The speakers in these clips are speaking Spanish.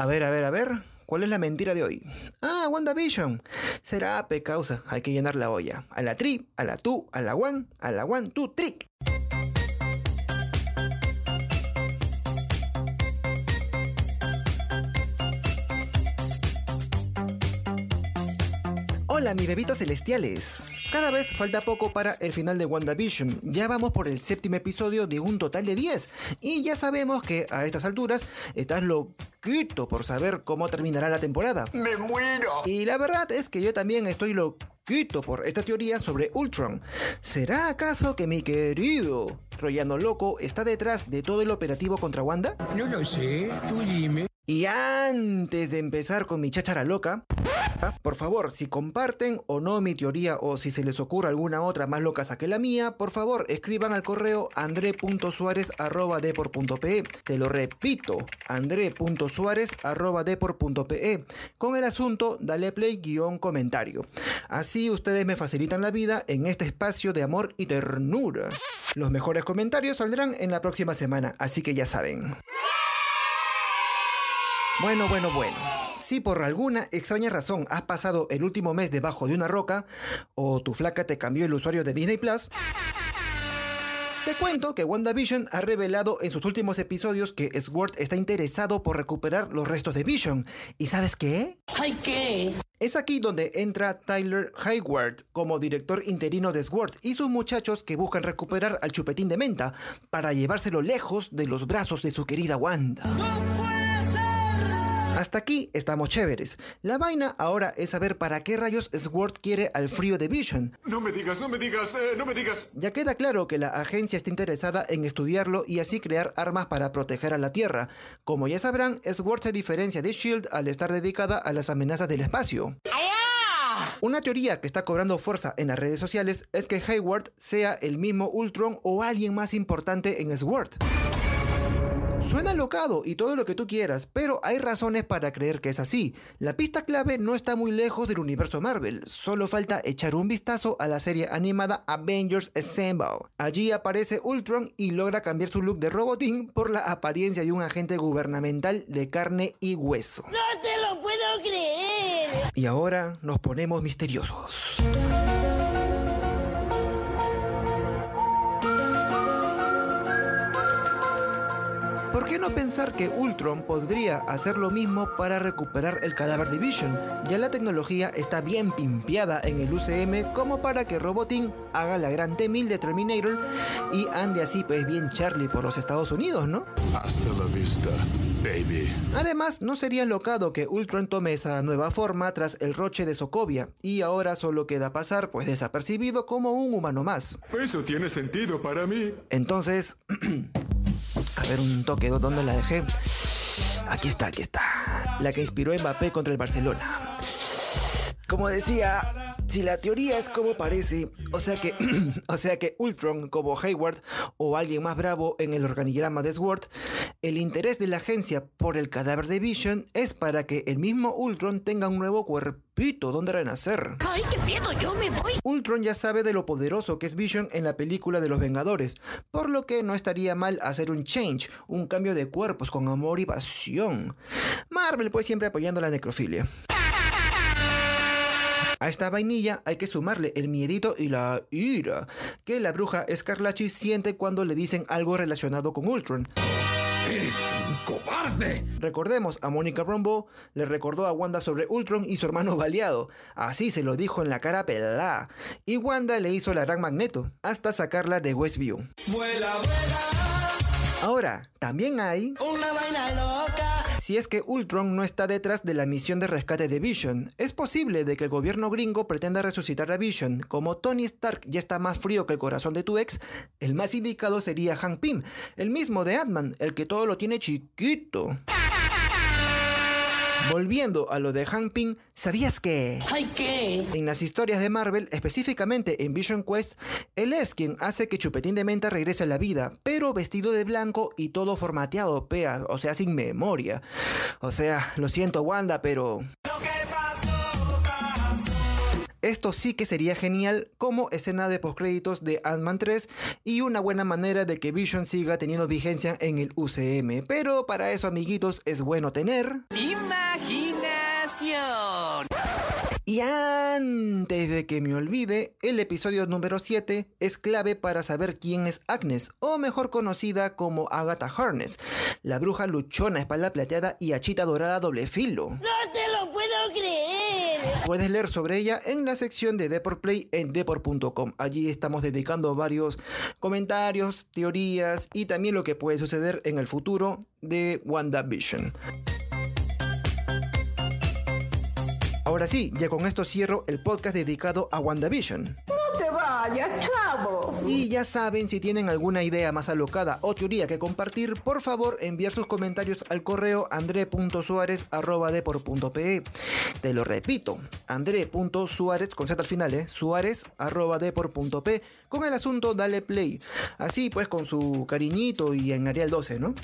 A ver, a ver, a ver. ¿Cuál es la mentira de hoy? Ah, WandaVision. Será P causa. Hay que llenar la olla. A la tri, a la tu, a la one, a la one, tu, tri. Hola, mis bebitos celestiales. Cada vez falta poco para el final de WandaVision. Ya vamos por el séptimo episodio de un total de 10. Y ya sabemos que a estas alturas estás loquito por saber cómo terminará la temporada. ¡Me muero! Y la verdad es que yo también estoy loquito por esta teoría sobre Ultron. ¿Será acaso que mi querido Troyano Loco está detrás de todo el operativo contra Wanda? No lo sé, tú dime. Y antes de empezar con mi cháchara loca, por favor, si comparten o no mi teoría o si se les ocurre alguna otra más loca que la mía, por favor escriban al correo andre.suárez.depor.pe. Te lo repito, andre.suárez.depor.pe con el asunto dale play guion comentario. Así ustedes me facilitan la vida en este espacio de amor y ternura. Los mejores comentarios saldrán en la próxima semana, así que ya saben. Bueno, bueno, bueno. Si por alguna extraña razón has pasado el último mes debajo de una roca o tu flaca te cambió el usuario de Disney Plus, te cuento que WandaVision ha revelado en sus últimos episodios que Sword está interesado por recuperar los restos de Vision. ¿Y sabes qué? ¿Ay qué? Es aquí donde entra Tyler Hayward como director interino de Sword y sus muchachos que buscan recuperar al chupetín de menta para llevárselo lejos de los brazos de su querida Wanda. Hasta aquí estamos chéveres. La vaina ahora es saber para qué rayos Sword quiere al frío de Vision. No me digas, no me digas, eh, no me digas. Ya queda claro que la agencia está interesada en estudiarlo y así crear armas para proteger a la Tierra. Como ya sabrán, Sword se diferencia de Shield al estar dedicada a las amenazas del espacio. Una teoría que está cobrando fuerza en las redes sociales es que Hayward sea el mismo Ultron o alguien más importante en Sword. Suena locado y todo lo que tú quieras, pero hay razones para creer que es así. La pista clave no está muy lejos del universo Marvel, solo falta echar un vistazo a la serie animada Avengers Assemble. Allí aparece Ultron y logra cambiar su look de robotín por la apariencia de un agente gubernamental de carne y hueso. ¡No te lo puedo creer! Y ahora nos ponemos misteriosos. ¿Por qué no pensar que Ultron podría hacer lo mismo para recuperar el cadáver de Vision? Ya la tecnología está bien pimpeada en el UCM como para que Robotín haga la gran T-1000 de Terminator y ande así pues bien Charlie por los Estados Unidos, ¿no? Hasta la vista, baby. Además, no sería locado que Ultron tome esa nueva forma tras el roche de Sokovia y ahora solo queda pasar pues desapercibido como un humano más. Eso tiene sentido para mí. Entonces, a ver un toque, ¿dónde la dejé? Aquí está, aquí está. La que inspiró a Mbappé contra el Barcelona. Como decía, si la teoría es como parece, o sea que, o sea que Ultron como Hayward o alguien más bravo en el organigrama de Sword, el interés de la agencia por el cadáver de Vision es para que el mismo Ultron tenga un nuevo cuerpito donde renacer. ¡Ay, qué miedo! ¡Yo me voy! Ultron ya sabe de lo poderoso que es Vision en la película de los Vengadores, por lo que no estaría mal hacer un change, un cambio de cuerpos con amor y pasión. Marvel pues siempre apoyando la necrofilia. A esta vainilla hay que sumarle el miedito y la ira que la bruja Scarlachi siente cuando le dicen algo relacionado con Ultron. ¡Eres un cobarde! Recordemos, a Mónica Rambeau le recordó a Wanda sobre Ultron y su hermano baleado. Así se lo dijo en la cara pelada. Y Wanda le hizo la gran magneto, hasta sacarla de Westview. Vuela, vuela. Ahora, también hay... Una vaina loca. Si es que Ultron no está detrás de la misión de rescate de Vision, es posible de que el gobierno gringo pretenda resucitar a Vision. Como Tony Stark ya está más frío que el corazón de tu ex, el más indicado sería Hank Pym, el mismo de Ant-Man, el que todo lo tiene chiquito. Volviendo a lo de Hank Pym, ¿sabías que? ¿Ay qué? En las historias de Marvel, específicamente en Vision Quest, él es quien hace que Chupetín de Menta regrese a la vida, pero vestido de blanco y todo formateado, pea, o sea, sin memoria. O sea, lo siento Wanda, pero... Esto sí que sería genial como escena de postcréditos de Ant-Man 3 y una buena manera de que Vision siga teniendo vigencia en el UCM. Pero para eso, amiguitos, es bueno tener... Y antes de que me olvide, el episodio número 7 es clave para saber quién es Agnes, o mejor conocida como Agatha Harness, la bruja luchona, espalda plateada y achita dorada doble filo. ¡No te lo puedo creer! Puedes leer sobre ella en la sección de Deport Play en deport.com. Allí estamos dedicando varios comentarios, teorías y también lo que puede suceder en el futuro de WandaVision. Ahora sí, ya con esto cierro el podcast dedicado a WandaVision. No te vayas, chavo. Y ya saben, si tienen alguna idea más alocada o teoría que compartir, por favor enviar sus comentarios al correo andre.suárez.depor.pe. Te lo repito, andre.suárez, con Z al final, ¿eh? suárez.depor.pe, con el asunto Dale Play. Así pues, con su cariñito y en Arial 12, ¿no?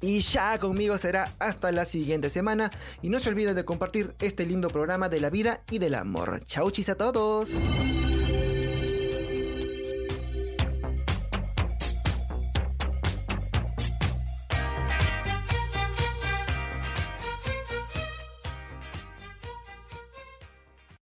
Y ya conmigo será hasta la siguiente semana. Y no se olviden de compartir este lindo programa de la vida y del amor. Chau chis a todos.